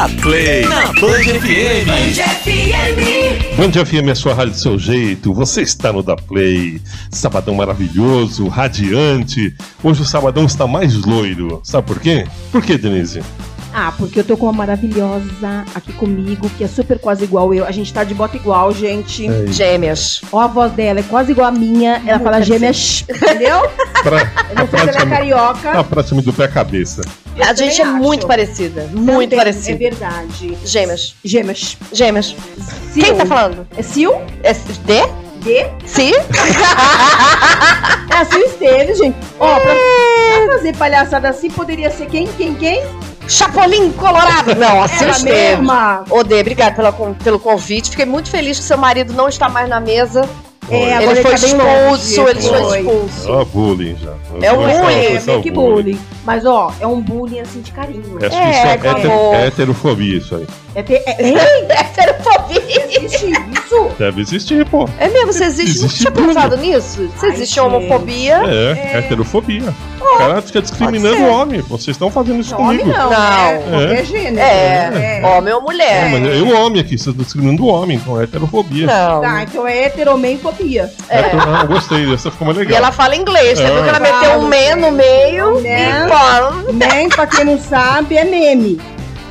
Da Play, na Band FM. Band FM é sua rádio do seu jeito, você está no Da Play. Sabadão maravilhoso, radiante. Hoje o sabadão está mais loiro. Sabe por quê? Por quê, Denise? Ah, porque eu tô com uma maravilhosa aqui comigo, que é super quase igual eu. A gente tá de bota igual, gente. É. Gêmeas. Ó, a voz dela é quase igual a minha. Ela fala gêmeas, entendeu? Pra, Eu não sei se ela é carioca. ah, praticamente do pé à cabeça. Eu a gente é também muito acho. parecida. Muito Também, parecida. É verdade. Gêmeas. Gêmeas. Gêmeas. Sil. Quem tá falando? É Sil? É D? D? Si? É a Sil Esteves, gente. Ó, pra, pra fazer palhaçada assim, poderia ser quem? Quem? Quem? Chapolin Colorado. Não, assim Ela mesma. Ô, Dê, obrigado pela, pelo convite. Fiquei muito feliz que seu marido não está mais na mesa. É, ele foi tá bem longe. expulso, ele foi Foi. expulso. Ó, bullying já. É Foi só- bullying, foi É meio que bullying. Mas, ó, é um bullying assim de carinho. É, É, isso é, hétero- é heterofobia isso aí. É, ter, é, Heterofobia. existe isso? Deve existir, pô. É mesmo, você existe. Existe Tinha tudo. pensado nisso? Você existe homofobia? É, heterofobia. O cara fica discriminando o homem. Vocês estão fazendo isso Homem comigo. não, Não. né? Qualquer gênero. É, homem ou É, mulher. mas eu homem aqui, vocês estão discriminando o homem, então é heterofobia. Não. Tá, então é heteromensfobia. Hetero- ah, gostei, essa ficou mais E legal. ela fala inglês, você É. viu que ela meteu um man no meio Né? e pra quem não sabe, é meme.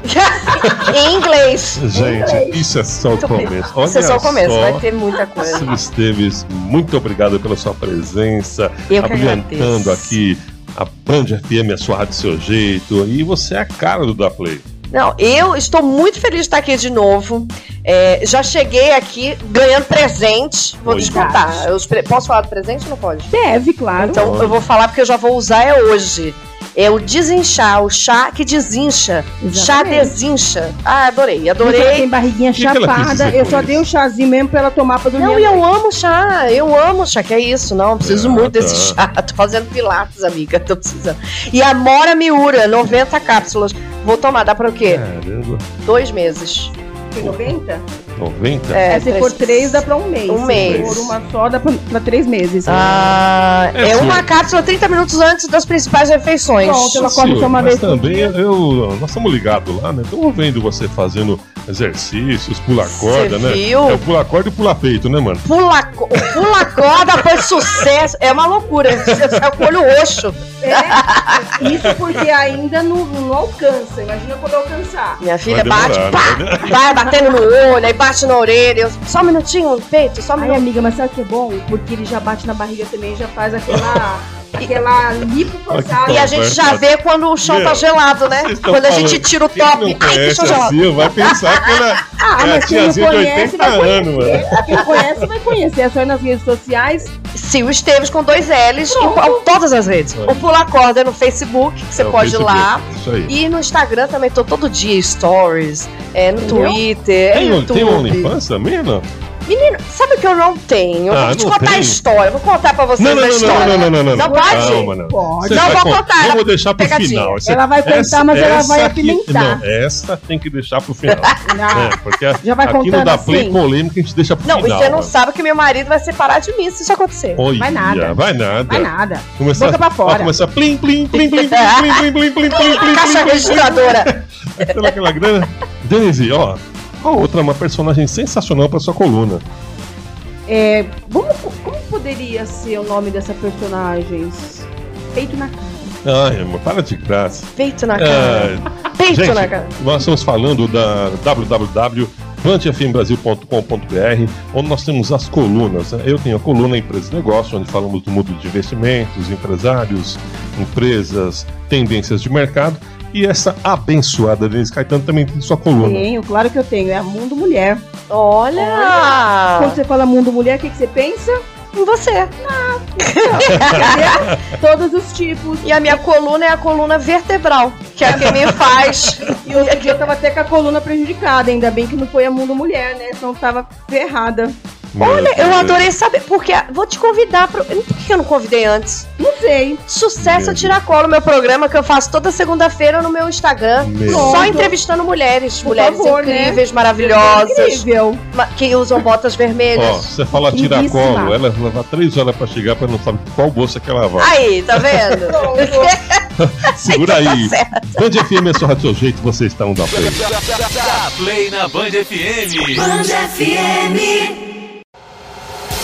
em inglês. Gente, isso é só o começo. Olha Isso é só o começo, só. vai ter muita coisa. Sil Esteves, muito obrigado pela sua presença, Eu abrilhantando aqui a Band FM, a sua rádio do seu jeito, e você é a cara do Da Play. Não, eu estou muito feliz de estar aqui de novo. É, já cheguei aqui ganhando presente. Vou Oi. descontar. Pre- Posso falar do presente ou não pode? Deve, claro. Então eu vou falar porque eu já vou usar é hoje. É o desinchar, o chá que desincha. Chá Exatamente. desincha. Ah, adorei, Ela adorei. tem barriguinha que ela chapada. Eu só dei um chazinho mesmo pra ela tomar pra dormir. Não, e eu amo chá, eu amo chá, que é isso, não, preciso Ah, muito desse chá. Tô fazendo pilates, amiga, tô precisando. E a Mora Miura, 90 cápsulas. Vou tomar, dá pra o quê? Caramba, Dois meses. Tem 90? 90? É, É, se for três, dá pra um mês. Um Se mês. for uma só, dá pra, pra três meses. Ah, É, é, sim. uma cápsula 30 minutos antes das principais refeições. Pronto, ela come Sil, só uma mas vez por também eu, nós estamos ligados lá, né? Estamos vendo você fazendo exercícios, pular corda, né? viu? É o pular corda e pular peito, né, mano? Pula, o pula corda foi sucesso. É uma loucura. Você sai com o olho roxo. É, isso porque ainda não, não alcança. Imagina quando alcançar. Minha filha Vai bate, demorar, pá, né? vai batendo no olho, aí bate na orelha. Eu, só um minutinho no peito, só um Ai, amiga, mas sabe o que é bom? Porque ele já bate na barriga também, já faz aquela. Aquela lipo forçada. E a gente já vê quando o chão tá Meu, gelado, né? Quando a gente tira o top. Ai, que chão gelado. Sil vai pensar que ela Ah, é a mas quem não tiazinha de conhece 80 vai anos, mano. conhecer. Quem não conhece vai conhecer. É só ir nas redes sociais. Sil Esteves com dois L's em todas as redes. É. O Pula Corda é no Facebook, que você É pode ir lá. Isso aí. E no Instagram também tô todo dia, stories, é, no Entendeu? Twitter, é Tem, YouTube. tem OnlyFans também, não? Menino, sabe o que eu não tenho? Eu Ah, vou te não contar a tem? história. Vou contar pra vocês Não, não, a não, história. não, não, não, não, Não pode? Calma, não. Pode. Não vou con- contar, Vamos deixar pro pegadinha. final. Essa- Ela vai contar, mas ela vai aqui- apimentar. Não, essa tem que deixar pro final. Ah, É, porque a- Já vai aqui contando da Play assim? polêmica a gente deixa pro Não, e final. você não sabe que meu marido vai separar de mim se isso acontecer. Olha, Vai nada. Vai nada. Vai nada. Começar, Boca pra fora. Vai começar plim, plim, plim, plim, plim, plim, plim, plim, plim, plim, plim, Caixa plim, registradora. plim, pela aquela grana. Denise, ó. Qual outra uma personagem sensacional pra sua coluna? É, vamos, como poderia ser o nome dessa personagem? Peito na cara. Ai, amor, para de graça. Peito na cara. Ah, Peito gente, na cara. nós estamos falando da www.plantefmbrasil.com.br, onde nós temos as colunas. né? Eu tenho a coluna Empresa e Negócio, onde falamos do mundo de investimentos, empresários, empresas, tendências de mercado. E essa abençoada Denise Caetano também tem sua coluna. Tenho, claro que eu tenho. É a Mundo Mulher. Olha! Quando você fala Mundo Mulher, o que, que você pensa? Em você. Entendeu? Todos os tipos. E a minha coluna é a coluna vertebral, que é a que me faz. E outro dia eu tava até com a coluna prejudicada. Ainda bem que não foi a Mundo Mulher, né? Senão tava ferrada. Meu Olha, eu Deus. adorei saber, porque vou te convidar para. Por que eu não convidei antes? Não sei. Sucesso a Tiracolo, meu programa que eu faço toda segunda-feira no meu Instagram. Meu Só entrevistando mulheres. Por mulheres favor, né? incríveis, maravilhosas, Incrível. ma- que usam botas Ó, vermelhas. você fala tiracolo, ela leva três horas pra chegar pra não saber qual bolsa que ela vai. Aí, tá vendo? Segura aí. Tá. Band FM é só do seu jeito, você está um da play. Dá play na Band FM. Band FM,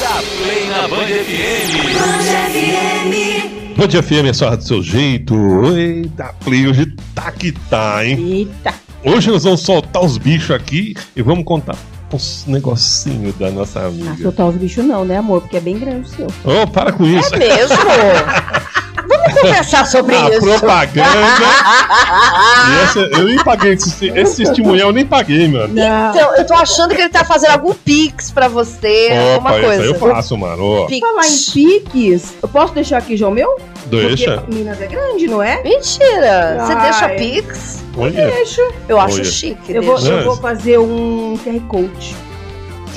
Dá play na Band FM. Band FM, Band FM é só do seu jeito. Eita, play, hoje tá que tá, hein? Eita. Hoje nós vamos soltar os bichos aqui e vamos contar uns negocinhos da nossa Ah, amiga. soltar os bichos não, né, amor? Porque é bem grande o seu. Oh, para com isso. É mesmo? Vamos conversar sobre A isso. propaganda. E essa, eu nem paguei esse, esse testemunhal, eu nem paguei, mano. Não. Então, eu tô achando que ele tá fazendo algum pix pra você, alguma Opa, isso aí eu coisa. faço, mano. Pix. Falar em piques, eu posso deixar aqui já o meu? deixa. Porque Minas é grande, não é? Mentira! Você Ai. deixa pix? Olha, Deixa. Eu acho Olha. chique. Eu vou, eu vou fazer um QR Code?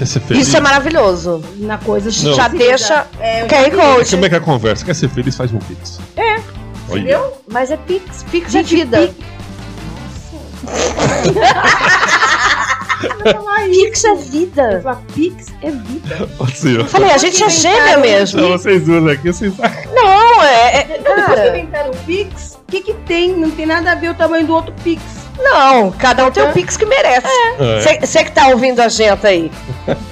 Isso é maravilhoso. na coisa de Não. Já deixa É, eu QR Code. Como é que é a conversa? Quer ser feliz? Faz um pix. É. Olha. Entendeu? Mas é pix. Pix é Gente, vida. Falar isso. Pix é vida. Pix é vida. Assim, ó. Falei, a gente é gêmea mesmo. Então, vocês duas aqui, vocês Não, é. é- Depois que cara, inventaram o Pix, o que que tem? Não tem nada a ver o tamanho do outro Pix. Não, cada um tem o pix que merece. É. Você que tá ouvindo a gente aí,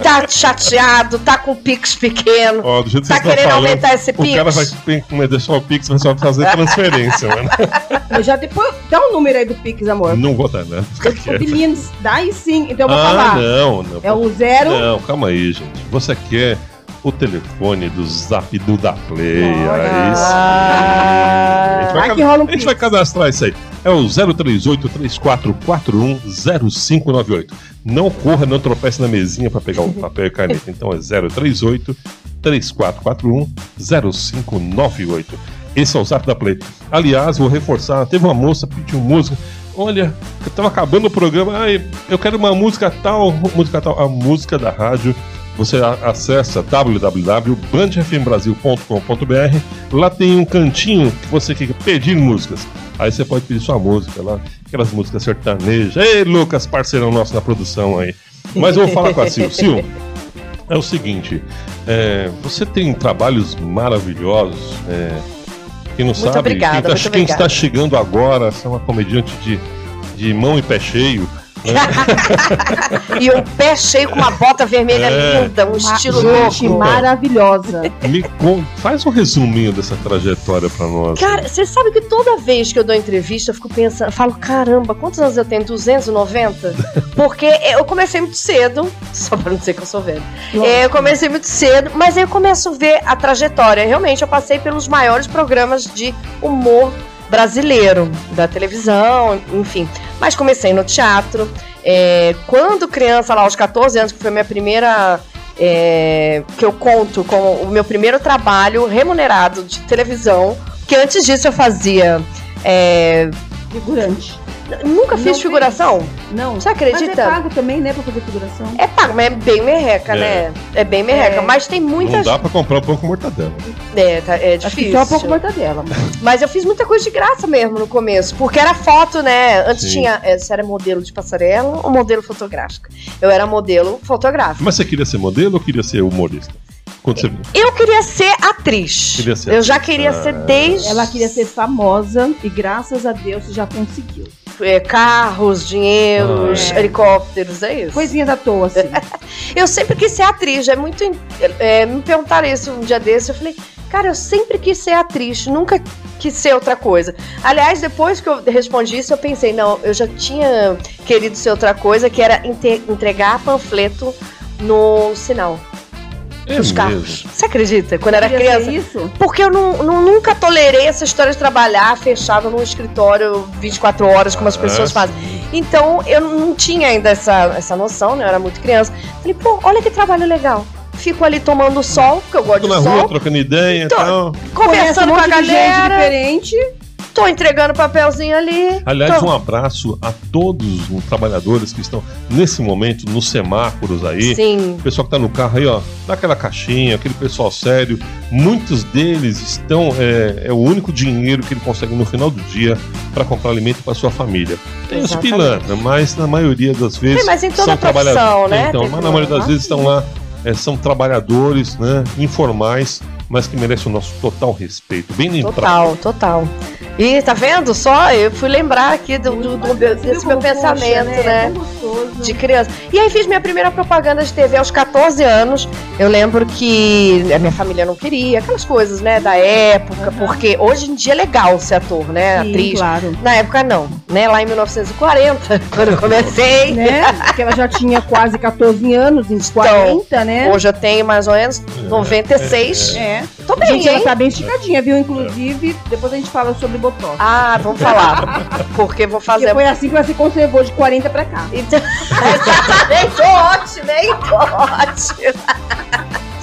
tá chateado, tá com o pix pequeno, Ó, do jeito que tá vocês estão querendo falando, aumentar esse o cara vai pix? tem que deixar o pix, vai só fazer transferência, mano. Eu já depois. Dá um número aí do Pix, amor. Não vou dar, né? Meninos, daí sim. Então eu vou Ah, falar. não, não. É o zero. Não, calma aí, gente. Você quer o telefone do Zap do da Play? Aí sim. A gente vai, um a gente vai cadastrar isso aí. É o 038 3441 0598. Não corra, não tropece na mesinha para pegar o papel e caneta. Então é 038 3441 0598. Esse é o Zap da Play. Aliás, vou reforçar, teve uma moça pediu música. Olha, eu tava acabando o programa, ai, eu quero uma música tal, música tal, a música da rádio. Você acessa www.bandfmbrasil.com.br. Lá tem um cantinho que você quer pedir músicas. Aí você pode pedir sua música lá, aquelas músicas sertanejas. Ei, Lucas, parceirão nosso na produção aí. Mas eu vou falar com a Sil. Sil, é o seguinte: é, você tem trabalhos maravilhosos. É, quem não sabe, obrigada, quem, tá- muito quem está chegando agora, você é uma comediante de, de mão e pé cheio. E um pé cheio com uma bota vermelha É. linda, um estilo Gente, louco. maravilhosa. Me faz um resuminho dessa trajetória pra nós. Cara, você sabe que toda vez que eu dou entrevista, eu fico pensando, eu falo, caramba, quantos anos eu tenho? 290? Porque eu comecei muito cedo, só pra não dizer que eu sou velho. É, eu comecei muito cedo, mas aí eu começo a ver a trajetória. Realmente, eu passei pelos maiores programas de humor brasileiro, da televisão, enfim. Mas comecei no teatro. É, quando criança, lá aos 14 anos, que foi minha primeira. é, que eu conto como o meu primeiro trabalho remunerado de televisão. Porque antes disso eu fazia. é, Figurante. Nunca Não fiz fez? figuração. Não. Você acredita? Mas é pago também, né, pra fazer figuração. É pago, mas é bem merreca, É. né? É bem merreca. É. Mas tem muita Não dá pra comprar um pão com mortadela. É, tá- é Acho que difícil. só um pouco mortadela. Mas eu fiz muita coisa de graça mesmo no começo. Porque era foto, né? Antes Sim. tinha. é, Você era modelo de passarela ou modelo fotográfica? Eu era modelo fotográfica. Mas você queria ser modelo ou queria ser humorista? Eu queria ser atriz. Queria ser eu já atriz. queria Ah. ser desde. Ela queria ser famosa e graças a Deus já conseguiu. É, carros, dinheiros, Ah, é. helicópteros, é isso. Coisinhas à toa, assim. Eu sempre quis ser atriz. É muito. é, me perguntaram isso um dia desse. Eu falei, cara, eu sempre quis ser atriz, nunca quis ser outra coisa. Aliás, depois que eu respondi isso, eu pensei, não, eu já tinha querido ser outra coisa, que era entregar panfleto no sinal É dos mesmo. carros. Você acredita? Quando eu era criança. isso? Porque eu não, não- nunca tolerei essa história de trabalhar fechado num escritório 24 horas, como as pessoas Ah, fazem. sim. Então eu não tinha ainda essa, essa noção, né? Eu era muito criança. Falei, pô, olha que trabalho legal. Fico ali tomando sol, porque eu gosto Tô de na sol, rua trocando ideia e Tô- tal. Conhece um conversando com a galera. diferente. Tô entregando papelzinho ali. Aliás, tô... um abraço a todos os trabalhadores que estão nesse momento nos semáforos aí. Sim. O pessoal que tá no carro aí, ó, dá aquela caixinha, aquele pessoal sério. Muitos deles estão. É, é o único dinheiro que ele consegue no final do dia para comprar alimento para sua família. Tem os pilantra, mas na maioria das vezes. Tem, mas em toda são profissão, trabalhadores. né? Então, Tem mas na maioria das vezes estão lá, é, são trabalhadores, né? Informais, mas que merecem o nosso total respeito. Bem lembrado. Total, total. E tá vendo só? Eu fui lembrar aqui do, do- do- viu desse meu pensamento, poxa, né? Tão gostoso. De criança. E aí fiz minha primeira propaganda de TV aos 14 anos. Eu lembro que a minha família não queria, aquelas coisas, né, da época, porque hoje em dia é legal ser ator, né? Sim, atriz. claro. Na época não, né? Lá em 1940, quando eu comecei. Né? Porque ela já tinha quase 14 anos, em 40, né? Hoje eu tenho mais ou menos 96. É. Tô bem, Gente, ela hein? tá bem esticadinha, viu? Inclusive, depois a gente fala sobre Botox. Ah, vamos falar. Porque vou fazer. Porque foi assim que ela se conservou de 40 pra cá. Então, exatamente, tô ótimo, hein? Tô ótimo.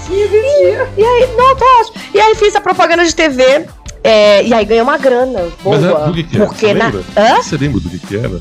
E aí, não, tô ótimo. E aí fiz a propaganda de TV. é, e aí ganhei uma grana boa. Mas é, do que, que era? porque Você na. lembra? Hã? Você lembra do que, que era?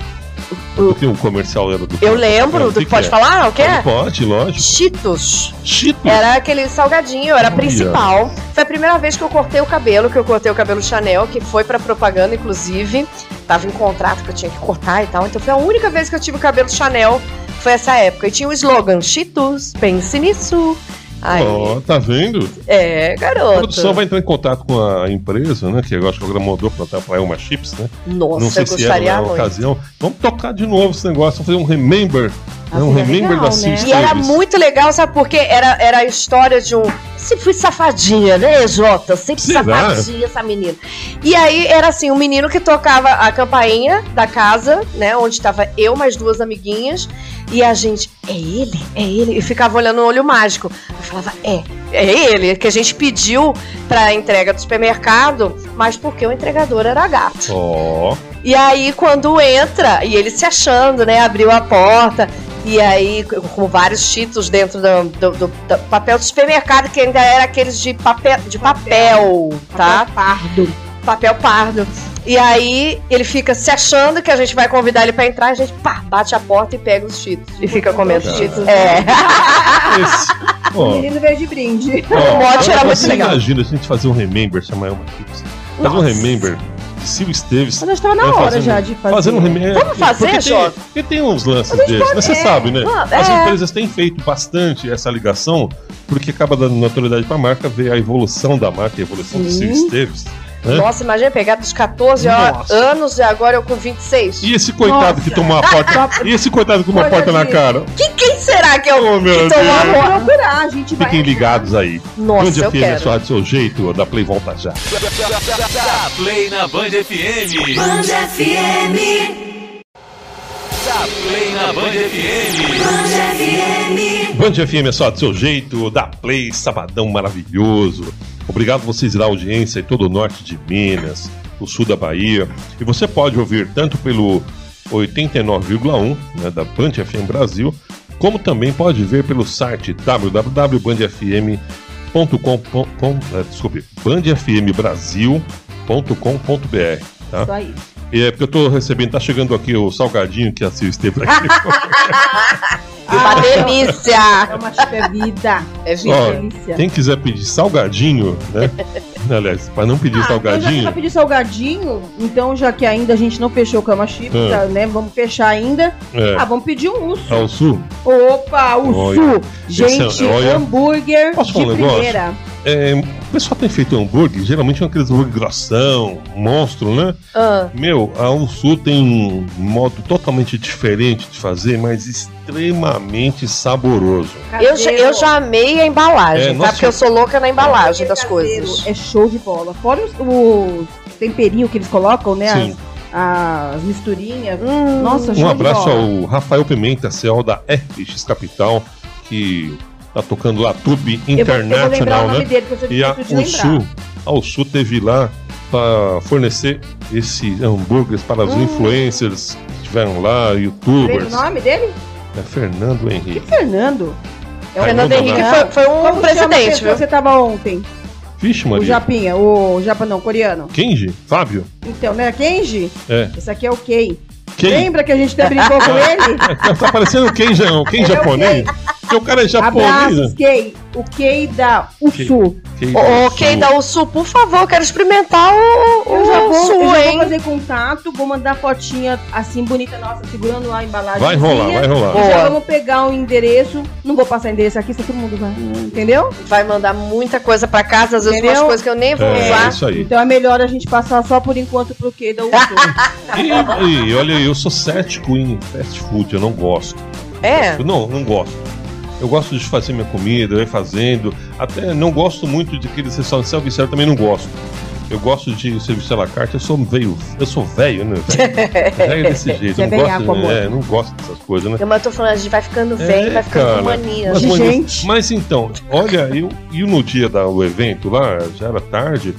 Porque o comercial era do Eu lembro. Do, que pode que é? falar? O quê? Pode, lógico. Cheetos. Cheetos. Era aquele salgadinho, eu era a Olha. principal. Foi a primeira vez que eu cortei o cabelo, que eu cortei o cabelo Chanel, que foi pra propaganda, inclusive. Tava em contrato que eu tinha que cortar e tal. Então foi a única vez que eu tive o cabelo Chanel. Foi essa época. E tinha o slogan: Cheetos, pense nisso. Ó, tá vendo? é, A garoto. produção vai entrar em contato com a empresa, né? Que eu acho que agora mudou pra, pra Elma Chips, né? Nossa, Não sei eu se era gostaria na muito. ocasião. Vamos tocar de novo esse negócio, vamos fazer um remember. Ah, né? Um remember legal, da né? E era muito legal, sabe por quê? Era, era a história de um. Se fui safadinha, né, Jota? Sempre Será? safadinha essa menina. E aí era assim: um menino que tocava a campainha da casa, né? Onde estava eu, mais duas amiguinhas. E a gente, é ele? É ele? E ficava olhando no olho mágico. Eu falava, é, é ele, que a gente pediu pra entrega do supermercado, mas porque o entregador era gato. Ó, E aí, quando entra, e ele se achando, né? Abriu a porta. E aí, com- vários cheetos dentro do, do- do- do papel do supermercado, que ainda era aqueles de papel, de papel, tá? Pardo. Papel pardo. E aí, ele fica se achando que a gente vai convidar ele pra entrar, a gente, pá, bate a porta e pega os cheetos. E fica comendo os cheetos. É. esse. O menino veio de brinde. ó, O mote era muito você legal. imagina a gente fazer um remember, chamar Elma Chips. Fazer um remember de Silvio Esteves. Mas já estava na É, hora fazendo- já de fazer. Fazendo um remember. Vamos fazer, porque tem, porque tem uns lances desses, mas você sabe, né? As é. empresas têm feito bastante essa ligação, porque acaba dando notoriedade pra marca, ver a evolução da marca, a evolução do Sim. Silvio Esteves. Né? Nossa, imagina pegar dos 14 ó, anos e agora eu com 26. E esse coitado Nossa. que tomou a porta. e esse coitado com uma porta na cara. Que, quem será que eu Oh, meu que tomou a Deus. porta? Vamos procurar, a gente vai. Fiquem ligados aí. Nossa, Band eu FM é quero. só do seu jeito, da Play volta já. Play na Band FM. Band FM. Dá play na Band FM. Band FM. Band FM é só do seu jeito, da Play, sabadão maravilhoso. Obrigado a vocês da audiência em todo o norte de Minas, o sul da Bahia. E você pode ouvir tanto pelo 89,1 né, da Band FM Brasil, como também pode ver pelo site www.bandfm.com. eh, Desculpe, bandfmbrasil.com.br. Tá? Isso aí. E é porque eu tô recebendo, tá chegando aqui o salgadinho que a Sil esteve aqui. Uma É delícia! uma chipa vida. É vida. Ó, delícia. quem quiser pedir salgadinho, né? Aliás, para não pedir Ah, então já salgadinho, pedir salgadinho, então já que ainda a gente não fechou o cama chip, Ah. tá, né? Vamos fechar ainda. é, Ah, vamos pedir um urso. ao sul. Opa, Olha. Gente, Esse é- olha. hambúrguer Posso de falar um negócio? É, o pessoal tem feito hambúrguer, geralmente é aqueles hambúrguer grossão, monstro, né? Ah, Meu, a Ao Sul tem um modo totalmente diferente de fazer, mas extremamente saboroso. eu, já, eu já amei a embalagem, É, tá? nossa. Porque eu sou louca na embalagem das coisas. É show de bola. Fora os, os temperinhos que eles colocam, né? Sim. As, as misturinhas. Hum, Nossa, show Um de abraço bola. ao Rafael Pimenta, CEO da FX Capital, que tá tocando lá Tube o nome né? dele, E a. Sul, a Sul teve lá para fornecer esses hambúrgueres para os Hum. influencers que estiveram lá, youtubers. o nome dele? É Fernando Henrique. Fernando. É o Fernando Henrique foi, foi um Como presidente, viu? que você tava ontem? Vixe, O Maria. Japinha, o Japa não, coreano. Kenji? Fábio? Então, né, Kenji? É. Esse aqui é o Kei. Quem? Lembra que a gente até brincou com ele? Tá parecendo o Ken, ja- o Ken Ele é o japonês? Porque o cara é japonês. Abraços, né? Kei. O Kei da Usu. Ken Ô, do quem Sul. dá o sul, por favor, quero experimentar o, Eu já o vou, eu sul, já vou hein? fazer contato, vou mandar fotinha assim bonita nossa, segurando a embalagem. Vai rolar, vai rolar. Boa. Já vamos pegar o endereço. Não vou passar endereço aqui, senão todo mundo vai. Entendeu? Vai mandar muita coisa pra casa, às vezes Entendeu? umas coisas que eu nem vou É, usar. isso aí. Então é melhor a gente passar só por enquanto pro Kei da Usu. E, e olha, eu sou cético em fast food, eu não gosto. É. Eu não, não gosto. Eu gosto de fazer minha comida, eu ir fazendo. Até não gosto muito de aqueles restaurantes self-service, também não gosto. Eu gosto de serviço à la carte, eu sou velho, eu sou velho, né? Velho desse jeito, é não gosto, amor. é, não gosto dessas coisas, né? Eu, mas eu tô falando, a gente vai ficando velho, É, vai ficando com cara. mania. Mas, De mania- gente. mas então, olha, eu, eu no dia do evento lá, já era tarde,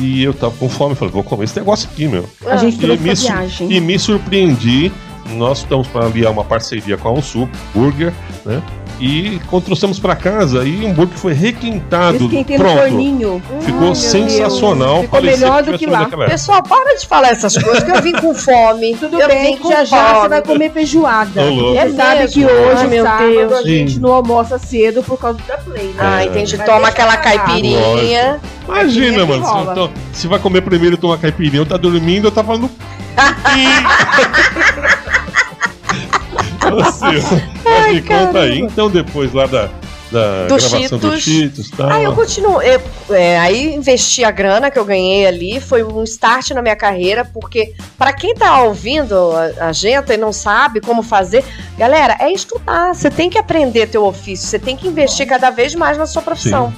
e eu tava com fome, falei, vou comer esse negócio aqui, meu. A gente E trouxe pra me, viagem. e me surpreendi. Nós estamos para aliar uma parceria com a Unsul Burger, né? E quando trouxemos para casa, e o hambúrguer foi requintado, Esquentei no pronto. forninho. Ficou Ai, sensacional. Ficou parecia melhor que do que lá. Pessoal, para de falar essas coisas, que eu vim com fome. Tudo eu bem que já já você vai comer feijoada. É sabe que hoje, meu sábado, Deus. a gente Sim. não almoça cedo por causa da Play, né? Ah, entendi. Mas Toma aquela caipirinha. Imagina, Aqui é que mano. Se, então, se vai comer primeiro e tomar caipirinha, eu tá dormindo, eu tá falando. Você, conta aí. Então, depois lá da, da Do gravação do Cheetos. Cheetos e tal. Ah, eu continuo. eu- é, aí investi a grana que eu ganhei ali, foi um start na minha carreira, porque pra quem tá ouvindo a, a gente e não sabe como fazer, galera, é estudar. Você tem que aprender teu ofício, você tem que investir cada vez mais na sua profissão.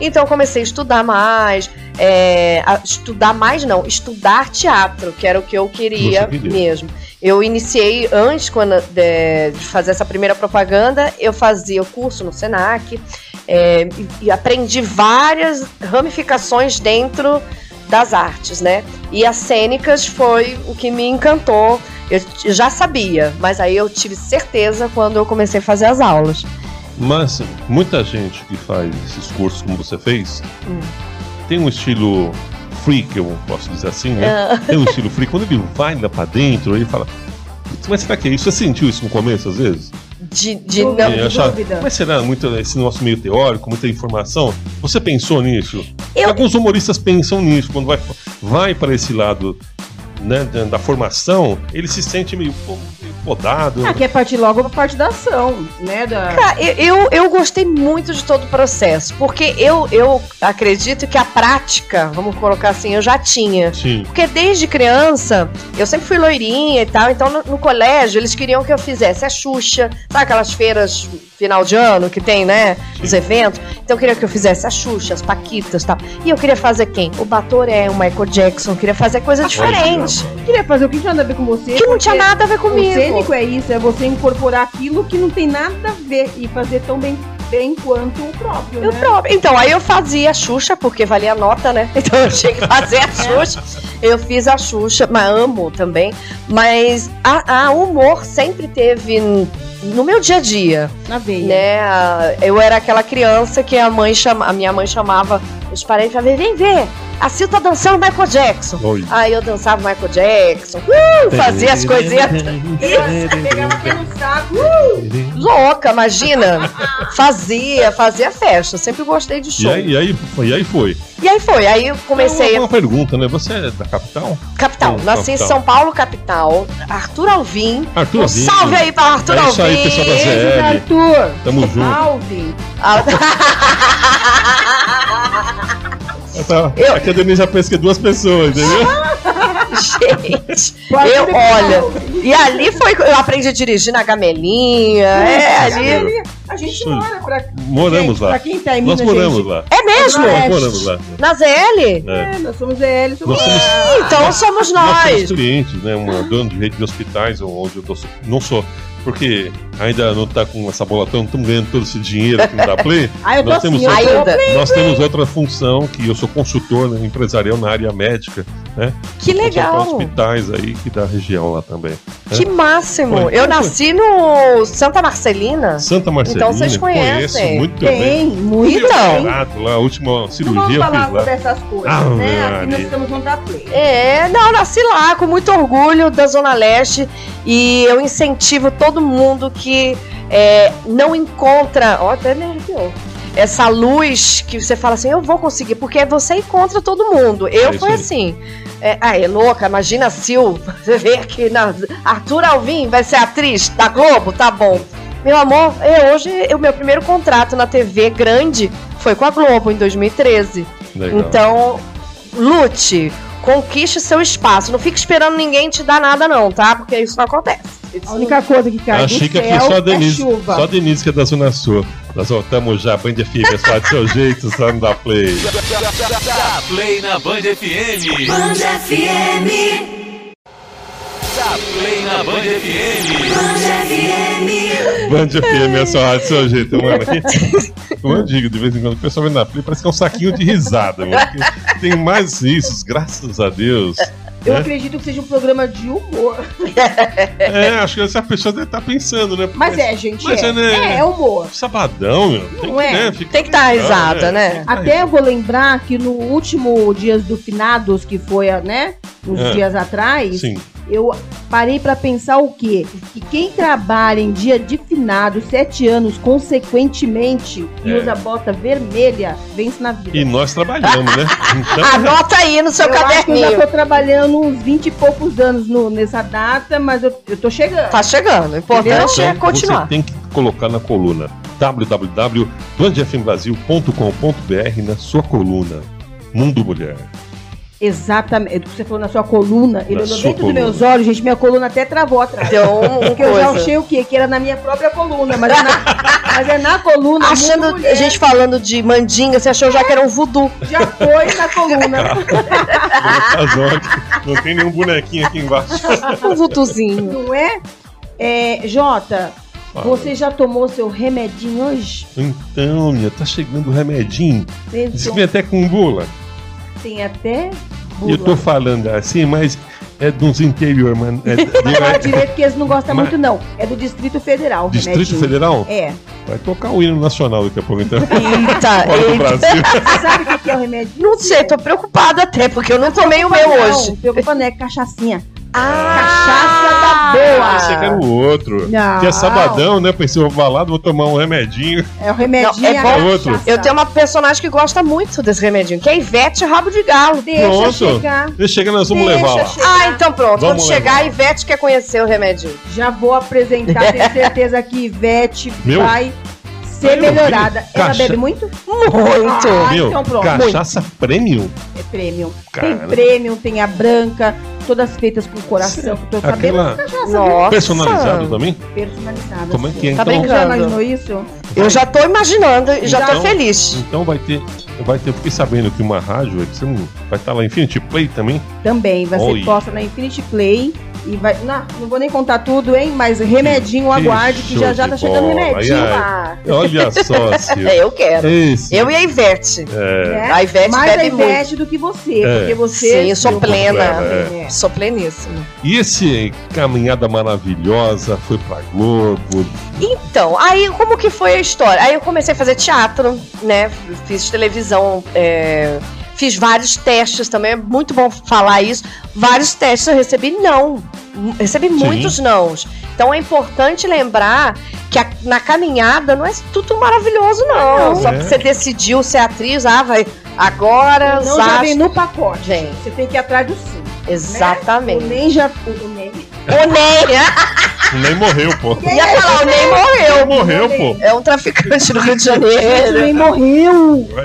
Então eu comecei a estudar mais, é, estudar mais não, estudar teatro, que era o que eu queria mesmo. Eu iniciei antes quando, de, de fazer essa primeira propaganda, eu fazia o curso no Senac é, e, e aprendi várias ramificações dentro das artes, né? E as cênicas foi o que me encantou. Eu já sabia, mas aí eu tive certeza quando eu comecei a fazer as aulas. Mas muita gente que faz esses cursos como você fez Hum. Tem um estilo que eu posso dizer assim, né? Ah. Tem um estilo free. Quando ele vai lá pra dentro, ele fala. "Putz, Mas será que é isso? Você sentiu isso no começo, às vezes? De, de Dúvida. não, É, achar- dúvida. Mas será muito esse nosso meio teórico, muita informação? Você pensou nisso? Eu- Alguns humoristas pensam nisso, quando vai, vai para esse lado né, da, da formação, ele se sente meio podado. Ah, quer partir logo pra parte da ação, né? Da... Cara, eu, eu, gostei muito de todo o processo, porque eu, eu acredito que a prática, vamos colocar assim, eu já tinha. Sim. Porque desde criança, eu sempre fui loirinha e tal, então no, no colégio eles queriam que eu fizesse a Xuxa, sabe aquelas feiras final de ano que tem, né? Os eventos. Então queria que eu fizesse a Xuxa, as Paquitas e tal. E eu queria fazer quem? O Batoré, o Michael Jackson, eu queria fazer coisa diferente. Queria fazer o que tinha nada a ver com você. Que não tinha nada a ver comigo. Cênico é isso, é você incorporar aquilo que não tem nada a ver e fazer tão bem, bem quanto o próprio, né? próprio. Então, aí eu fazia a Xuxa, porque valia a nota, né? Então eu tinha que fazer a Xuxa. Eu fiz a Xuxa, mas amo também. Mas a, a humor sempre teve no meu dia a dia, Na veia. né? Eu era aquela criança que a mãe chama, a minha mãe chamava os parentes pra ver, vem ver, a Sil tá dançando Michael Jackson. Oi. Aí eu dançava Michael Jackson, uh, fazia as coisinhas Pegava no saco. louca, imagina. Fazia, fazia festa. Sempre gostei de E show. aí, e aí foi, e aí foi. E aí foi, aí eu comecei Uma, uma pergunta, né? Você é da capital? Capital, Sim, nasci em capital. São Paulo, capital. Arthur Alvim. Arthur um Alvim. salve aí para Arthur É isso Alvim. aí, pessoal da Zé. Arthur. Tamo junto. Alvin. Tá, Eu- Aqui a Denise já pensa que é duas pessoas, entendeu? Gente, eu, é olha, e ali foi eu aprendi a dirigir na gamelinha. É, ali. A gente mora pra. Moramos gente, lá. Pra quem tá em Nós Minas, moramos gente, lá. É mesmo? Nós Nós moramos lá. Na ZL? É. É, nós somos EL, somos Nós somos- Então somos Nós somos nós. clientes, né? Uma dona de rede de hospitais, onde eu tô- não sou porque ainda não tá com essa bola tão, estamos ganhando todo esse dinheiro aqui no da Play. Ah, eu Nós assim, temos eu outra- Ainda. Nós temos outra função, que eu sou consultor né, empresarial na área médica, né? Que para legal. hospitais aí que da região lá também. Que máximo. Foi. Eu nasci no Santa Marcelina. Santa Marcelina. Então vocês conhecem. Conheço muito bem. Tem, muito Então. bem. Lá, a última Não vamos cirurgia eu falar fiz lá. sobre essas coisas, Ah, né? Aqui nós estamos no da Play. É, não, nasci lá com muito orgulho da Zona Leste e eu incentivo todo mundo que é, não encontra. Ó, até me arrepiou. Essa luz que você fala assim, eu vou conseguir, porque você encontra todo mundo. Eu É fui assim. É, ah, é louca, imagina a Sil, você vê aqui na. Arthur Alvim vai ser atriz da Globo? Tá bom. Meu amor, é, hoje o meu primeiro contrato na TV grande foi com a Globo em 2013. Legal. Então, lute, conquiste seu espaço. Não fique esperando ninguém te dar nada, não, tá? Porque isso não acontece. A única coisa que cai Achei do que aqui só a é Denise. chuva. só a Denise que é da Zona Sul. Nós voltamos já, Band FM, pessoal, de seu jeito, só no da Play. Da Play na Band FM. Band FM. Da Play na Band FM. Band FM. Band FM é só rádio, seu jeito, mano. Aqui, como eu digo, de vez em quando o pessoal vem na Play, parece que é um saquinho de risada, mano. Tem mais isso, graças a Deus. Eu né? acredito que seja um programa de humor. É, acho que essa pessoa deve estar pensando, né? Mas é, gente, Mas é. é, né? É, é humor. Sabadão, meu. Tem Não que, é? né, Tem que dar risada, É, né? tem dar Até eu vou lembrar que no último Dias do Finados, que foi, né, uns É. dias atrás, Sim. Eu parei pra pensar o quê? Que quem trabalha em dia de finados sete anos consequentemente e É. usa bota vermelha, vence na vida. E nós trabalhamos, né? Então, Anota aí no seu eu acho que eu já caderninho. tô trabalhando uns 20 e poucos anos no- nessa data, mas eu, eu tô chegando. Tá chegando. O importante é Então, continuar. Você tem que colocar na coluna www.bandfmbrasil.com.br na sua coluna Mundo Mulher. Exatamente. Você falou na sua coluna, ele olhou dentro dos coluna. meus olhos, gente, minha coluna até travou atrás. Um, Porque eu já coisa. achei o quê? Que era na minha própria coluna, mas é na, mas é na coluna. Achando, a gente falando de mandinga, você achou já que era um voodoo. já foi na coluna. Não tem nenhum bonequinho aqui embaixo. Um voodoozinho. Não é? é Jota, Fala. você já tomou seu remedinho hoje? Então, minha, tá chegando o remedinho. Diz que vem até com bula. Tem até. E eu tô falando assim, mas é dos interior, mano. É, Fala é, direito porque eles não gostam Mas- muito, não. É do Distrito Federal. o Distrito remedinho. Federal? É. Vai tocar o hino nacional daqui a pouco, então. Eita, eita. Sabe o que que é o remédio? Não sei, tô preocupada até, porque eu não tomei o meu Não, hoje. preocupa não, é cachaçinha. Ah, Cachaça da boa. Esse aqui era o outro. Não. Que é sabadão, né? Pensei, vou balado, vou tomar um remedinho. É o remedinho. Não, é bom. Outro. Eu tenho uma personagem que gosta muito desse remedinho, que é Ivete Rabo de Galo. Deixa Pronto. chegar. Deixa chegar, nós vamos Deixa levar chegar. Ah, então pronto. Vamos Quando chegar, levar. a Ivete quer conhecer o remedinho. Já vou apresentar, tenho certeza que Ivete Meu. vai ser melhorada. Ela Cacha- bebe muito? Muito. Ah, Meu, então pronto. cachaça premium? É premium. Cara. Tem premium, tem a branca, todas feitas com coração. que Tô sabendo Aquela cachaça, viu? Nossa. personalizada também? Personalizada. Como é que é? Tá Então, Já brincando. imaginou isso? Eu já tô imaginando e já tô Então- feliz. então vai ter. Vai ter, eu fiquei sabendo que uma rádio você não- vai estar lá Infinity Play também. Também vai Oi. ser posta na Infinity Play. E vai. Não, não vou nem contar tudo, hein? Mas remedinho, Que aguarde, que já já tá chegando bola. remedinho Ai, ai. lá. Olha só. É, eu quero. Esse. Eu e a Ivete. É, né? A Ivete Mais a bebe muito. Ivete do que você. É. Porque você. Sim, eu sou plena. É. É. Sou pleníssima. E esse Caminhada Maravilhosa foi pra Globo. Então, aí como que foi a história? Aí eu comecei a fazer teatro, né? Fiz televisão, é, fiz vários testes também, é muito bom falar isso. Vários testes eu recebi não. Recebi muitos nãos. Então é importante lembrar que a- na caminhada não é tudo maravilhoso, não. Não. Só É. porque você decidiu ser atriz, ah, vai. Agora, Não já vem no pacote. Gente. Você tem que ir atrás do sim. Exatamente. O nem já. O nem. O Ney, Nem morreu, pô. ia falar, o Ney morreu. morreu, pô. É um traficante do Rio de O Janeiro. nem morreu.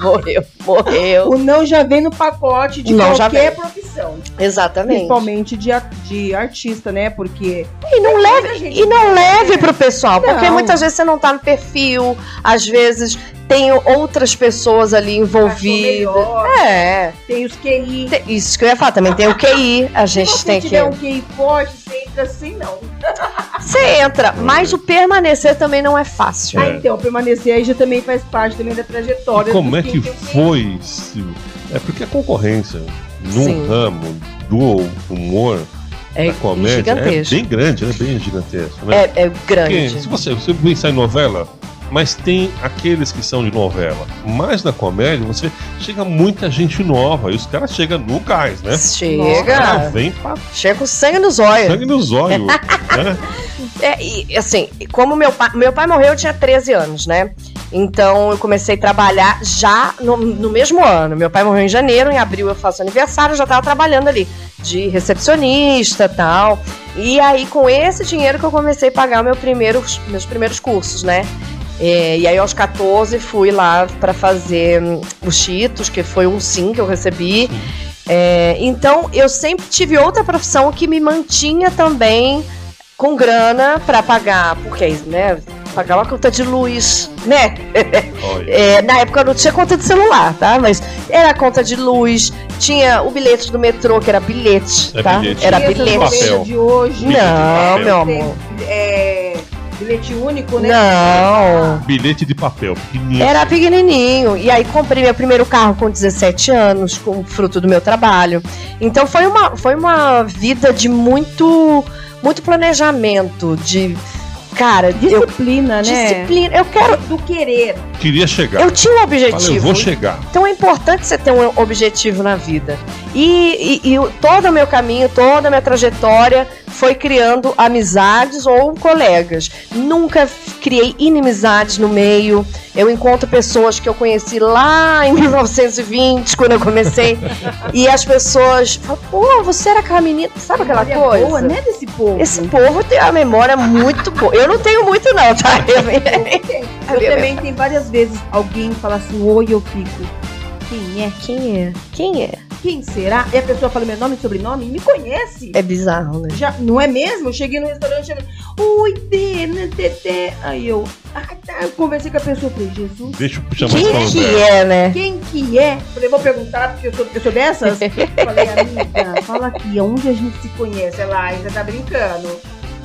Morreu, morreu. O não já vem no pacote de Não, já qualquer vem. Profissão. Exatamente. Principalmente de, de artista, né? Porque. E não Muita leve, gente e não leve pro pessoal, porque Não. muitas vezes você não tá no perfil, às vezes tem outras pessoas ali envolvidas. melhor. É, Tem os QI. tem- isso que eu ia falar, também tem o QI, a Se gente você tem que. tiver um QI forte, sempre entra assim, não. Você entra, mas o permanecer também não é fácil. Ah, então, permanecer aí já também faz parte também da trajetória. E como é que foi? se- É porque a concorrência num Sim. ramo do humor, É da comédia, é bem grande, é bem gigantesco, né? É, é Porque grande. se você, você pensar em novela, mas tem aqueles que são de novela. Mas na comédia, você chega muita gente nova e os caras chegam no gás, né? Chega. vem pra Chega com sangue nos olhos. sangue nos olhos. né? É, e assim, como meu pai, meu pai morreu, eu tinha 13 anos, né? Então eu comecei a trabalhar já no, no mesmo ano. Meu pai morreu em janeiro, em abril eu faço aniversário, eu já tava trabalhando ali de recepcionista tal. E aí, com esse dinheiro que eu comecei a pagar meu primeiros, meus primeiros cursos, né? É, e aí, aos 14, fui lá para fazer hum, os Cheetos, que foi um sim que eu recebi. É, então, eu sempre tive outra profissão que me mantinha também com grana para pagar, porque, né? Pagar uma conta de luz, né? É, na época não tinha conta de celular, tá? Mas era a conta de luz, tinha o bilhete do metrô, que era bilhete, É tá? bilhete. Era bilhete. Papel. novela de hoje. Bilhete de Não, papel. meu amor. é, bilhete único, né? Não. Bilhete de papel, pequenininho. Era pequenininho. E aí comprei meu primeiro carro com 17 anos, com fruto do meu trabalho. Então foi uma, foi uma vida de muito, muito planejamento, de cara, eu Disciplina, né? disciplina. Eu quero, Do querer. Queria chegar. eu tinha um Falei, eu objetivo. vou chegar. Então é importante você ter um objetivo na vida. E, e- e todo o meu caminho, toda a minha trajetória foi criando amizades ou colegas. Nunca criei inimizades no meio. Eu encontro pessoas que eu conheci lá em 1920, quando eu comecei. e as pessoas falam, pô, você era aquela menina. Sabe aquela coisa? boa, né, desse povo? Esse povo tem a memória muito boa. Eu não tenho muito, não, tá? Eu- Eu também tem várias vezes alguém fala assim, oi, eu fico. Quem é? Quem é? Quem é? Quem será? E a pessoa fala meu nome e sobrenome e me conhece. É bizarro, né? Já, não é mesmo? Eu cheguei no restaurante chamando, oi, né, Tete. Aí eu, ah, tá. Eu conversei com a pessoa, falei, Jesus, Deixa eu chamar Quem que é, né? quem que é? Falei, vou perguntar, porque eu sou, eu sou dessas. Falei, amiga, fala aqui, onde a gente se conhece? Ela ainda tá brincando.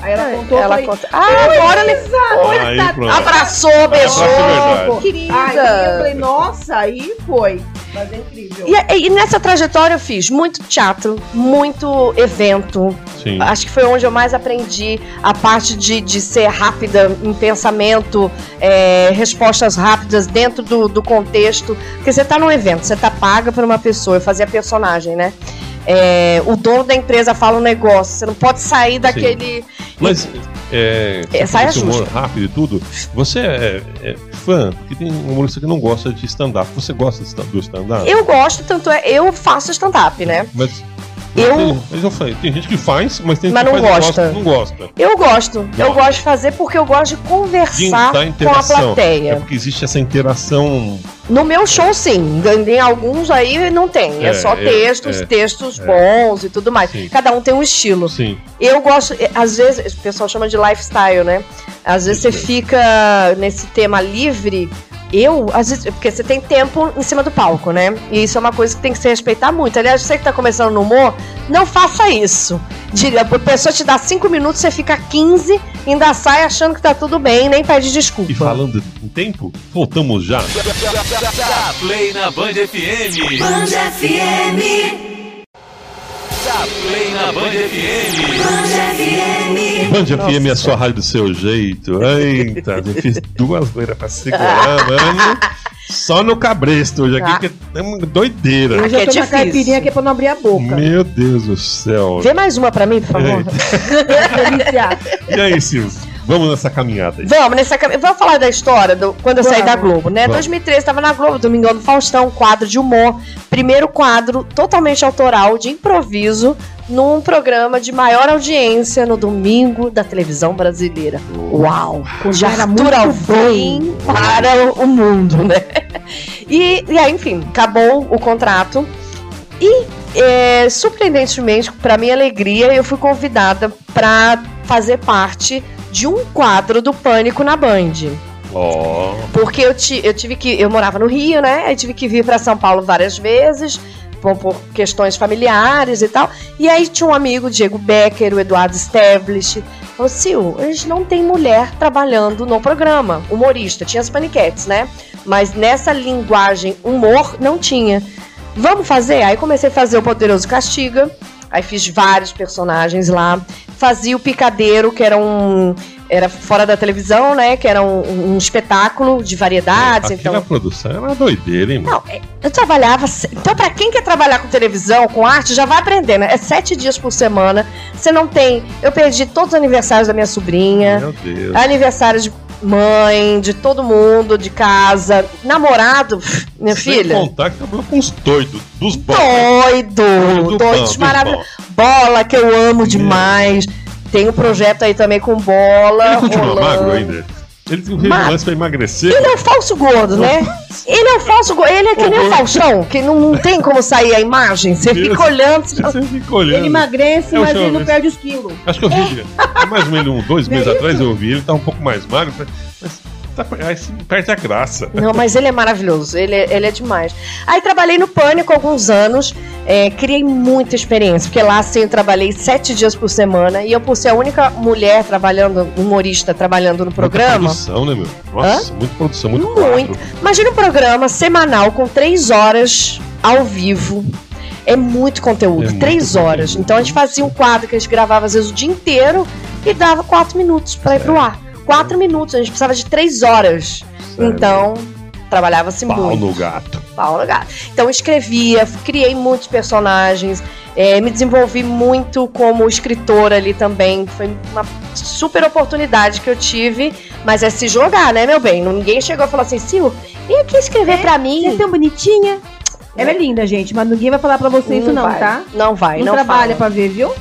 Aí ela contou, eu Ela falei, conta. Ah, agora ele tá- abraçou, beijou. É verdade. Aí eu Querida. falei, nossa, aí foi. Mas é incrível. E, e nessa trajetória eu fiz muito teatro, muito evento. Sim. Acho que foi onde eu mais aprendi a parte de, de ser rápida em pensamento, é, respostas rápidas dentro do, do contexto. Porque você tá num evento, você tá paga por uma pessoa, eu fazia personagem, né? É, o dono da empresa fala um negócio, você não pode sair daquele. Mas é, É, saia humor rápido e tudo. Você é, é fã, porque tem humorista que não gosta de stand-up. Você gosta do stand-up? Eu gosto, tanto é, eu faço stand-up, né? Mas, Eu- tem, mas eu falei, tem gente que faz, mas tem Mas gente que não faz gosta. não gosta. Eu gosto. Eu Gosta. gosto de fazer porque eu gosto de conversar da com a interação. É plateia. porque existe essa interação. No meu show, sim. Em alguns aí não tem. É, É, só é, textos, é, textos é. bons e tudo mais. Sim. Cada um tem um estilo. Sim. Eu gosto, eh, às vezes, o pessoal chama de lifestyle, né? Às vezes Isso você fica nesse tema livre. Eu, às vezes, porque você tem tempo em cima do palco, né? E isso é uma coisa que tem que se respeitar muito. Aliás, você que tá começando no humor, não faça isso. Diga, a pessoa te dá cinco minutos, você fica 15, ainda sai achando que tá tudo bem, nem pede desculpa. E falando em tempo, voltamos já. Play na Band FM. Band FM. Dá play na Band FM. Band FM. Band FM é a sua rádio do seu jeito. Eita, eu fiz duas loiras pra segurar, mano. Só no cabresto hoje aqui, Ah. que é uma doideira. Eu Aqui já é tô na difícil. caipirinha aqui pra não abrir a boca. Meu Deus do céu. Vê mais uma pra mim, por favor. E aí, Silvio? Vamos nessa caminhada aí. Vamos, nessa cam- Vamos falar da história do, quando eu saí Vamos. da Globo, né? Vamos. 2013 estava na Globo, Domingão do Faustão, quadro de humor. Primeiro quadro totalmente autoral, de improviso, num programa de maior audiência no domingo da televisão brasileira. Uau! De Era muito Alvim para o mundo, né? E, e aí, enfim, acabou o contrato. E, é, surpreendentemente, para minha alegria, eu fui convidada para fazer parte de um quadro do Pânico na Band. Ó. Porque eu, ti- eu tive que. Eu morava no Rio, né? Aí tive que vir para São Paulo várias vezes por, por questões familiares e tal. E aí tinha um amigo, Diego Becker, o Eduardo Stablish, falou: Sil, a gente não tem mulher trabalhando no programa, humorista. Tinha as paniquetes, né? Mas nessa linguagem humor não tinha. Vamos fazer? Aí comecei a fazer o Poderoso Castiga. Aí fiz vários personagens lá. Fazia o Picadeiro, que era um. Era fora da televisão, né? Que era um, um espetáculo de variedades. Na então. produção era doideira, hein, mano? Não, é, eu trabalhava. Então, pra quem quer trabalhar com televisão, com arte, já vai aprendendo. É sete dias por semana. Você não tem. Eu perdi todos os aniversários da minha sobrinha. Meu Deus. Aniversário de mãe, de todo mundo, de casa. Namorado, minha Sem filha. contar que trabalhou com os doidos, dos bons. Doido, Do doidos bom, dos maravilhosos. Bola, que eu amo demais. Tem um projeto aí também com bola. Ele continua rolando. magro ainda. Ele tem um Magro. lance pra emagrecer. Ele é um falso gordo, né? Ele é um falso gordo. Ele é que nem o Faustão, que não, não tem como sair a imagem. Você Isso. fica olhando. você fica olhando. Ele emagrece, É o mas ele não perde os quilos. Acho que eu vi. É mais ou menos um, dois é meses isso? atrás eu vi. Ele tá um pouco mais magro. Mas tá, perde a graça. Não, mas ele é maravilhoso, ele é, ele é demais. Aí trabalhei no Pânico alguns anos, é, criei muita experiência, porque lá assim eu trabalhei sete dias por semana e eu, por ser a única mulher trabalhando, humorista trabalhando no Muita programa, produção, né, meu? Nossa, muita produção, muito, Muito. imagina um programa semanal com três horas ao vivo. É muito conteúdo, É muito três horas. conteúdo. Então a gente fazia um quadro que a gente gravava às vezes o dia inteiro e dava quatro minutos pra ir pro ar. Quatro minutos, a gente precisava de três horas. Sério. Então, trabalhava-se Pau muito. no gato. Paula Gato. Então eu escrevia, criei muitos personagens, é, me desenvolvi muito como escritora ali também. Foi uma super oportunidade que eu tive, mas é se jogar, né, meu bem? Ninguém chegou e falou assim, Sil, vem aqui escrever pra mim. Você é tão bonitinha. Ela é linda, gente, mas ninguém vai falar pra você isso não, vai, tá? Não vai, não, não, trabalha fala. pra ver, viu?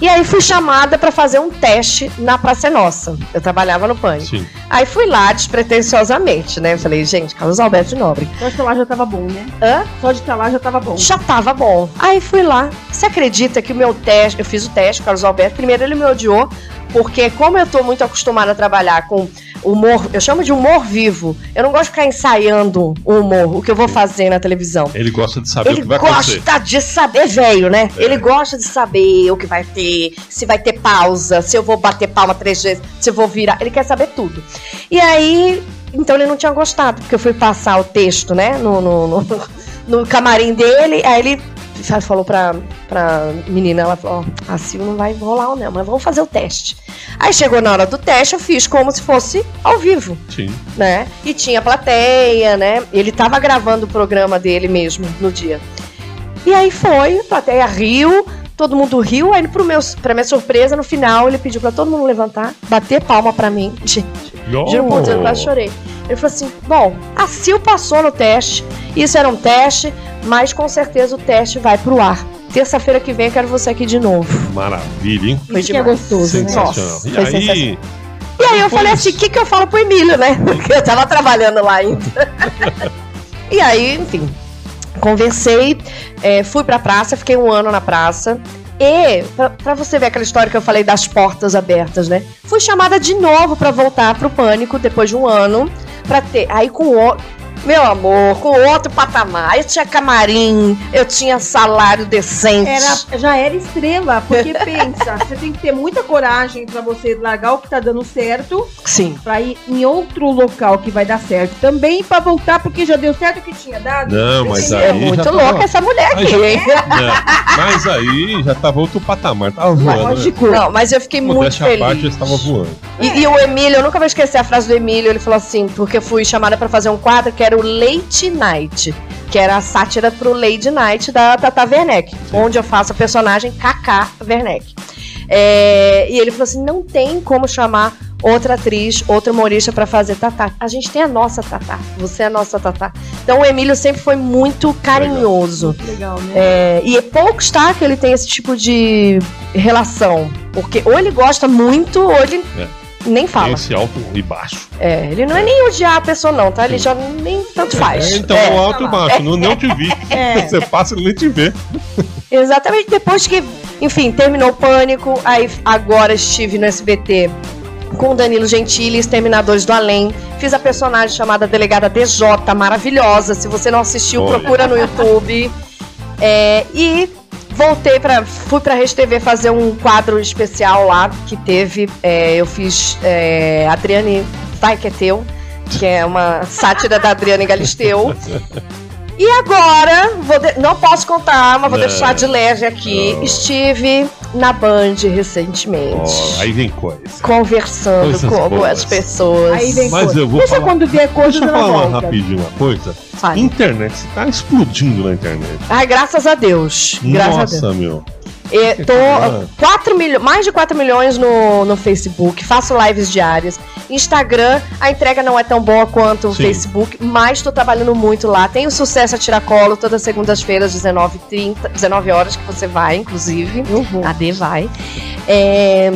E aí fui chamada pra fazer um teste na Praça é Nossa. Eu trabalhava no Pânico. Sim. Aí fui lá despretensiosamente, né? Eu falei, gente, Carlos Alberto de Nobre. Só de estar lá já tava bom, né? Hã? Só de estar lá já tava bom. Já tava bom. Aí fui lá. Você acredita que o meu teste, eu fiz o teste, o Carlos Alberto, primeiro ele me odiou, porque como eu tô muito acostumada a trabalhar com humor, eu chamo de humor vivo. Eu não gosto de ficar ensaiando o humor, o que eu vou fazer na televisão. Ele gosta de saber Ele o que vai acontecer. gosta de saber, velho, né? É. Ele gosta de saber o que vai ter, se vai ter pausa, se eu vou bater palma três vezes, se eu vou virar. Ele quer saber tudo. E aí, então ele não tinha gostado, porque eu fui passar o texto, né, no, no, no, no camarim dele, aí ele fa- falou pra, pra menina, ela falou, ó, a Sil não vai rolar não, mas vamos fazer o teste. Aí chegou na hora do teste, eu fiz como se fosse ao vivo Sim. né? E tinha plateia, né? Ele tava gravando o programa dele mesmo no dia. E aí foi, a plateia riu, todo mundo riu, aí pro meu, pra minha surpresa, no final, ele pediu pra todo mundo levantar, bater palma pra mim. Gente, juro por Deus, eu quase chorei. Ele falou assim: bom, a Sil passou no teste, isso era um teste, mas com certeza o teste vai pro ar. Terça-feira que vem eu quero você aqui de novo. Maravilha, hein? Foi Isso que é demais. gostoso, né? Nossa, e aí. E aí eu Depois- falei assim, o que, que eu falo pro Emílio, né? Porque eu tava trabalhando lá ainda. e aí, enfim, conversei, é, fui pra praça, fiquei um ano na praça. E, pra, pra você ver aquela história que eu falei das portas abertas, né? Fui chamada de novo pra voltar pro Pânico depois de um ano. Pra ter. Aí com o. Meu amor, com outro patamar. Eu tinha camarim, eu tinha salário decente. Era, já era estrela, porque pensa, você tem que ter muita coragem pra você largar o que tá dando certo, Sim. pra ir em outro local que vai dar certo também, pra voltar porque já deu certo o que tinha dado. Não, mas aí É já muito tava- louca essa mulher aqui, já- hein? Não, mas aí já tava outro patamar. Tava voando. Né? Lógico. Não, mas eu fiquei muito feliz. parte, já estava voando. E, e o Emílio, eu nunca vou esquecer a frase do Emílio, ele falou assim, porque eu fui chamada pra fazer um quadro que era o Late Night, que era a sátira pro Lady Night da Tata Werneck, onde eu faço a personagem Kaká Werneck. É, e ele falou assim, não tem como chamar outra atriz, outra humorista pra fazer Tatá. A gente tem a nossa Tatá, você é a nossa Tatá. Então o Emílio sempre foi muito carinhoso. Legal, né? É, e é poucos, tá? Que ele tem esse tipo de relação. Porque ou ele gosta muito, ou ele É. nem fala. Tem esse alto e baixo. É, ele não é nem odiar a pessoa, não, tá? Ele já nem tanto faz. É, então, É, alto e baixo. Não, não te vi. É. Você passa e nem te vê. Exatamente depois que, enfim, terminou o pânico, aí agora estive no SBT com Danilo Gentili, Exterminadores do Além. Fiz a personagem chamada Delegada DJ, maravilhosa. Se você não assistiu, Olha. procura no YouTube. É, e voltei para fui pra Rede TV fazer um quadro especial lá que teve. é, eu fiz é, Adriane Vai Que É Teu, que é uma sátira da Adriane Galisteu. E agora, vou de- não posso contar, mas vou Não. deixar de leve aqui. Não. Estive na Band recentemente. Ó, aí vem coisa. Conversando Coisas com boas. as pessoas. Aí vem Mas coisa. eu vou Deixa falar- quando vier coisa, Deixa eu falar volta. rapidinho uma coisa. Fale. Internet, você tá explodindo na internet. Ai, graças a Deus. Graças a Deus. Nossa, meu. E tô Ah. 4 milho, mais de 4 milhões no, no Facebook, faço lives diárias. Instagram, a entrega não é tão boa quanto o Sim. Facebook, mas tô trabalhando muito lá. Tenho sucesso a tiracolo todas as segundas-feiras, 19h30, 19 horas que você vai, inclusive. Vou. A D vai. É,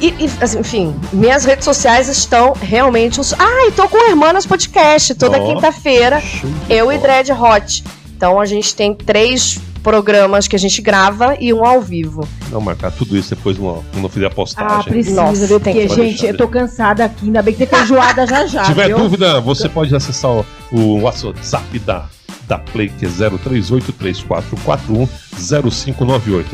e, e, assim, enfim, minhas redes sociais estão realmente. Su- Ah, e tô com o Hermanas Podcast toda Ó. quinta-feira. Eu e. Dread Hot. Então a gente tem três programas que a gente grava e um ao vivo. Não, marcar tudo isso depois não, não fizer a Ah, postagem. precisa, Nossa, viu? Porque, que- gente, eu tô cansada aqui. Ainda bem que tem feijoada já já. Se tiver viu? dúvida, você pode acessar o, o WhatsApp da, da Play, que é 03834410598.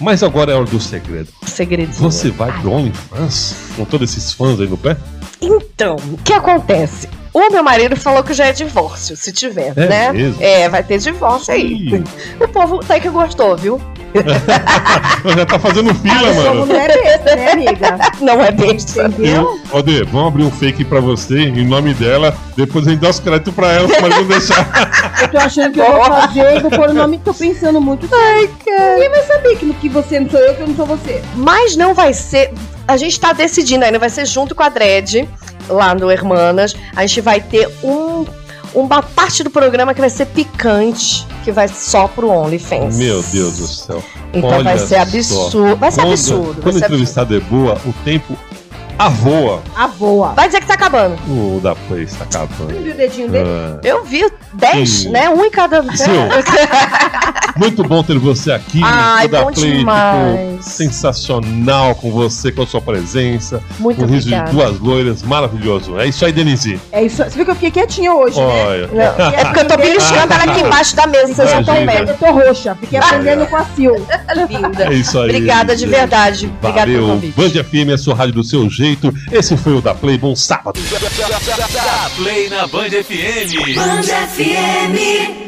Mas agora é a hora do segredo. Segredinho. Você vai pro OnlyFans com todos esses fãs aí no pé? Então, o que acontece? O meu marido falou que já é divórcio, se tiver, É né? mesmo? É, vai ter divórcio aí. Ih. O povo tá aí que gostou, viu? Já tá fazendo fila, mano. não é besta, né, amiga? Não é besta. Entendeu? Eu, Ode, vamos abrir um fake pra você em nome dela, depois a gente dá os créditos pra ela, mas não deixar. Eu tô achando que eu vou fazer e vou pôr o nome. Tô pensando muito. Ai, cara. Ninguém vai saber que, que você não sou eu, que eu não sou você. Mas não vai ser. A gente tá decidindo ainda, vai ser junto com a Dredd, lá no Hermanas. A gente vai ter um, uma parte do programa que vai ser picante, que vai só pro OnlyFans. Meu Deus do céu. Então Olha vai ser absurdo. Vai ser Quando- absurdo. Quando a entrevistada é boa, o tempo avoa. A voa. vai dizer que tá acabando. O da Play está acabando. Viu o dedinho dele? Ah, Eu vi 10, Sim. né? Um em cada. Seu. muito bom ter você aqui. Ai, o da bom Play demais. ficou sensacional com você, com a sua presença. Muito Um riso de duas loiras, maravilhoso. É isso aí, Denise. É isso. Você viu que eu fiquei quietinha hoje, né? Olha. Não, é porque eu tô beliscando ela aqui embaixo da mesa, vocês já estão vendo. Eu tô roxa. Fiquei aprendendo com a Sil. Linda. É isso aí. Obrigada de verdade. Obrigada pelo convite. Band FM, a sua rádio do seu jeito. Esse foi o da Play. Bom sábado. Da Play na Band FM. Band FM.